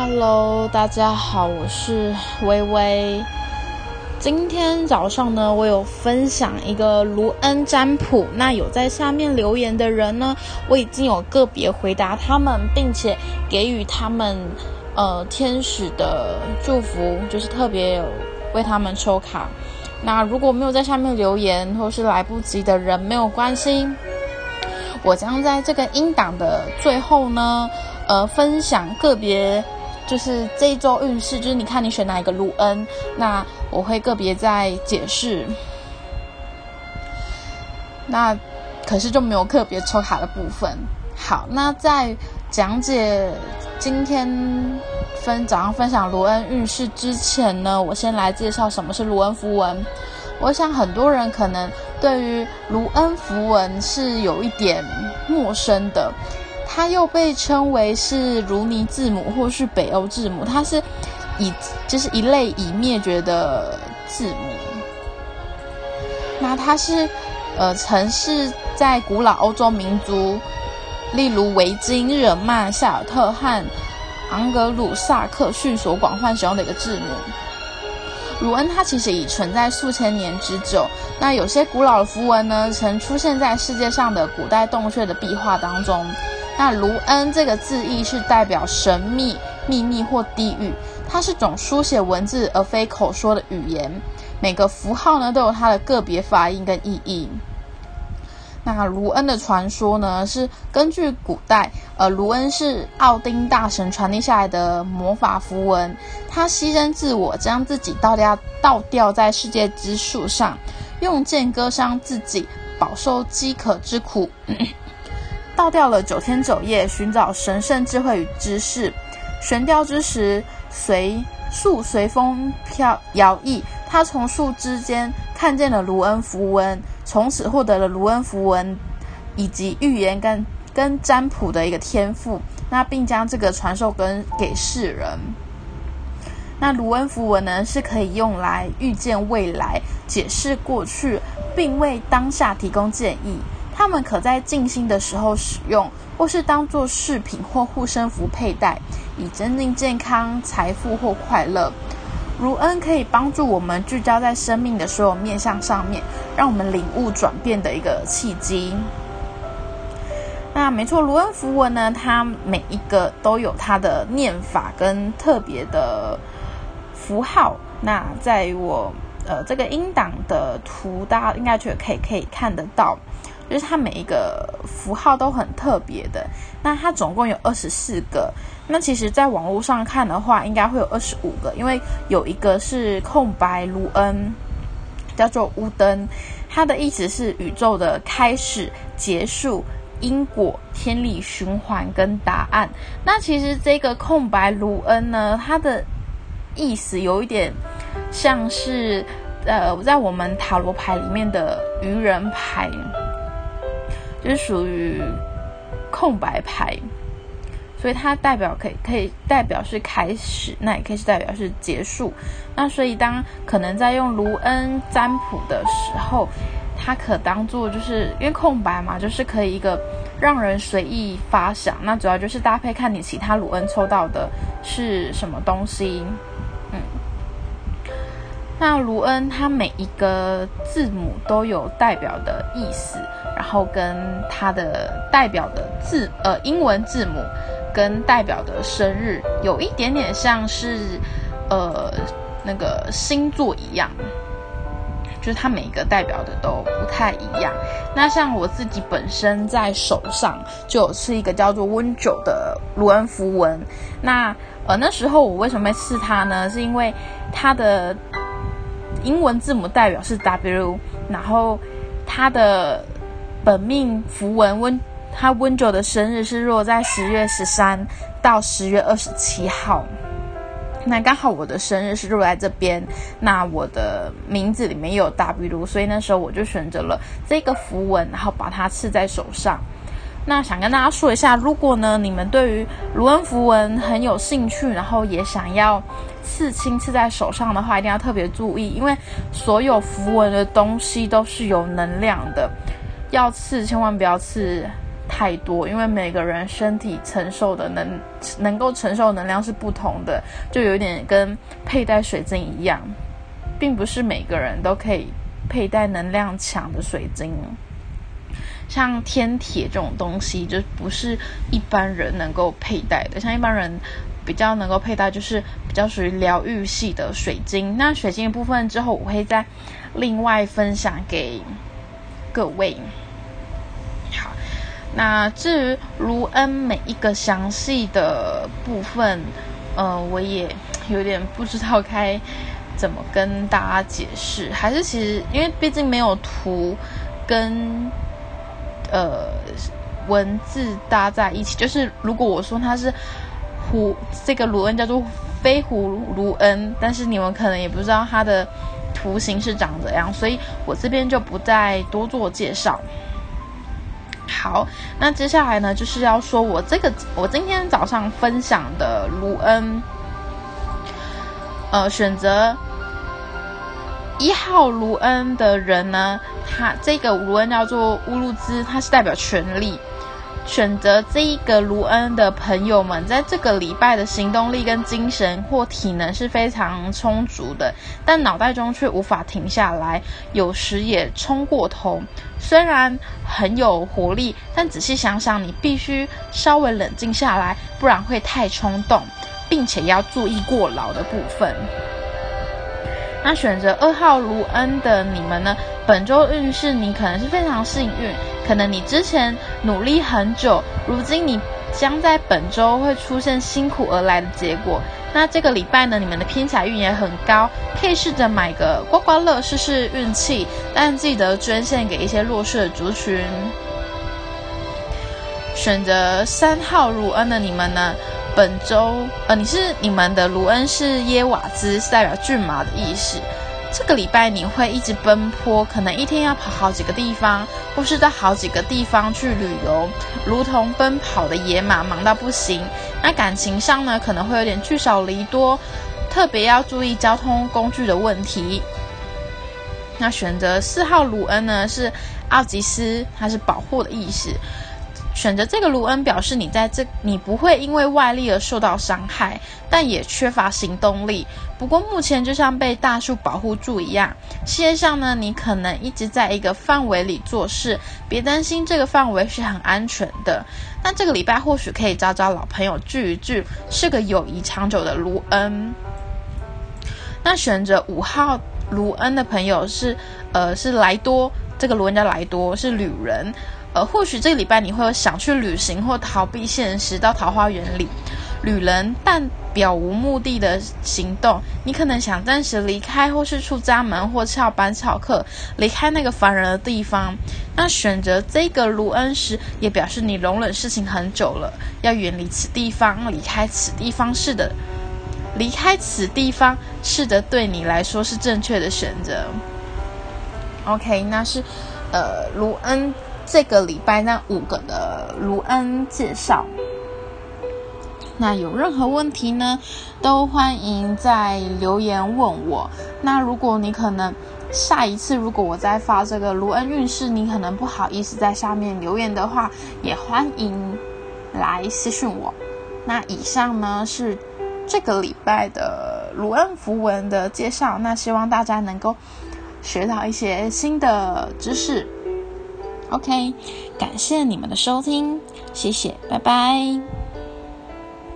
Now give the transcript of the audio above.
Hello，大家好，我是微微。今天早上呢，我有分享一个卢恩占卜。那有在下面留言的人呢，我已经有个别回答他们，并且给予他们呃天使的祝福，就是特别有为他们抽卡。那如果没有在下面留言或是来不及的人，没有关系，我将在这个音档的最后呢，呃，分享个别。就是这一周运势，就是你看你选哪一个卢恩，那我会个别在解释。那可是就没有个别抽卡的部分。好，那在讲解今天分早上分享卢恩运势之前呢，我先来介绍什么是卢恩符文。我想很多人可能对于卢恩符文是有一点陌生的。它又被称为是如尼字母或是北欧字母，它是以就是一类已灭绝的字母。那它是呃，曾是在古老欧洲民族，例如维京、日耳曼、夏尔特和昂格鲁萨克逊所广泛使用的一个字母。鲁恩它其实已存在数千年之久。那有些古老的符文呢，曾出现在世界上的古代洞穴的壁画当中。那卢恩这个字义是代表神秘、秘密或地狱，它是种书写文字而非口说的语言。每个符号呢都有它的个别发音跟意义。那卢恩的传说呢是根据古代，呃，卢恩是奥丁大神传递下来的魔法符文。他牺牲自我，将自己倒吊倒吊在世界之树上，用剑割伤自己，饱受饥渴之苦。倒掉了九天九夜，寻找神圣智慧与知识。悬吊之时，随树随风飘摇曳。他从树枝间看见了卢恩符文，从此获得了卢恩符文以及预言跟跟占卜的一个天赋。那并将这个传授跟给世人。那卢恩符文呢，是可以用来预见未来、解释过去，并为当下提供建议。它们可在静心的时候使用，或是当做饰品或护身符佩戴，以增进健康、财富或快乐。卢恩可以帮助我们聚焦在生命的所有面向上面，让我们领悟转变的一个契机。那没错，卢恩符文呢，它每一个都有它的念法跟特别的符号。那在我呃这个音档的图，大家应该觉得可以可以看得到。就是它每一个符号都很特别的，那它总共有二十四个。那其实，在网络上看的话，应该会有二十五个，因为有一个是空白卢恩，叫做乌登，它的意思是宇宙的开始、结束、因果、天理循环跟答案。那其实这个空白卢恩呢，它的意思有一点像是呃，在我们塔罗牌里面的愚人牌。就是属于空白牌，所以它代表可以可以代表是开始，那也可以是代表是结束。那所以当可能在用卢恩占卜的时候，它可当做就是因为空白嘛，就是可以一个让人随意发想。那主要就是搭配看你其他卢恩抽到的是什么东西，嗯。那卢恩它每一个字母都有代表的意思。然后跟它的代表的字，呃，英文字母跟代表的生日有一点点像是，呃，那个星座一样，就是它每一个代表的都不太一样。那像我自己本身在手上就有是一个叫做温九的卢恩符文。那呃那时候我为什么会刺它呢？是因为它的英文字母代表是 W，然后它的。本命符文温，他温九的生日是落在十月十三到十月二十七号，那刚好我的生日是落在这边，那我的名字里面有 W，所以那时候我就选择了这个符文，然后把它刺在手上。那想跟大家说一下，如果呢你们对于卢恩符文很有兴趣，然后也想要刺青刺在手上的话，一定要特别注意，因为所有符文的东西都是有能量的。要刺千万不要刺太多，因为每个人身体承受的能能够承受能量是不同的，就有点跟佩戴水晶一样，并不是每个人都可以佩戴能量强的水晶。像天铁这种东西，就不是一般人能够佩戴的。像一般人比较能够佩戴，就是比较属于疗愈系的水晶。那水晶的部分之后，我会再另外分享给各位。好，那至于卢恩每一个详细的部分，呃，我也有点不知道该怎么跟大家解释。还是其实，因为毕竟没有图跟。呃，文字搭在一起，就是如果我说它是胡，这个卢恩叫做飞狐卢恩，但是你们可能也不知道它的图形是长怎样，所以我这边就不再多做介绍。好，那接下来呢，就是要说我这个我今天早上分享的卢恩，呃，选择。一号卢恩的人呢，他这个卢恩叫做乌鲁兹，它是代表权力。选择这一个卢恩的朋友们，在这个礼拜的行动力跟精神或体能是非常充足的，但脑袋中却无法停下来，有时也冲过头。虽然很有活力，但仔细想想，你必须稍微冷静下来，不然会太冲动，并且要注意过劳的部分。那选择二号卢恩的你们呢？本周运势你可能是非常幸运，可能你之前努力很久，如今你将在本周会出现辛苦而来的结果。那这个礼拜呢，你们的偏财运也很高，可以试着买个刮刮乐试试运气，但记得捐献给一些弱势的族群。选择三号卢恩的你们呢？本周，呃，你是你们的卢恩是耶瓦兹，是代表骏马的意思。这个礼拜你会一直奔波，可能一天要跑好几个地方，或是到好几个地方去旅游，如同奔跑的野马，忙到不行。那感情上呢，可能会有点聚少离多，特别要注意交通工具的问题。那选择四号卢恩呢，是奥吉斯，它是保护的意思。选择这个卢恩表示你在这，你不会因为外力而受到伤害，但也缺乏行动力。不过目前就像被大树保护住一样，事业上呢，你可能一直在一个范围里做事，别担心这个范围是很安全的。但这个礼拜或许可以找找老朋友聚一聚，是个友谊长久的卢恩。那选择五号卢恩的朋友是，呃，是莱多，这个卢恩叫莱多，是旅人。呃，或许这个礼拜你会有想去旅行或逃避现实，到桃花源里旅人，但表无目的的行动。你可能想暂时离开，或是出家门，或翘班翘课，离开那个烦人的地方。那选择这个卢恩时，也表示你容忍事情很久了，要远离此地方，离开此地方是的，离开此地方是的，对你来说是正确的选择。OK，那是呃卢恩。这个礼拜那五个的卢恩介绍，那有任何问题呢，都欢迎在留言问我。那如果你可能下一次如果我再发这个卢恩运势，你可能不好意思在下面留言的话，也欢迎来私讯我。那以上呢是这个礼拜的卢恩符文的介绍，那希望大家能够学到一些新的知识。OK，感谢你们的收听，谢谢，拜拜。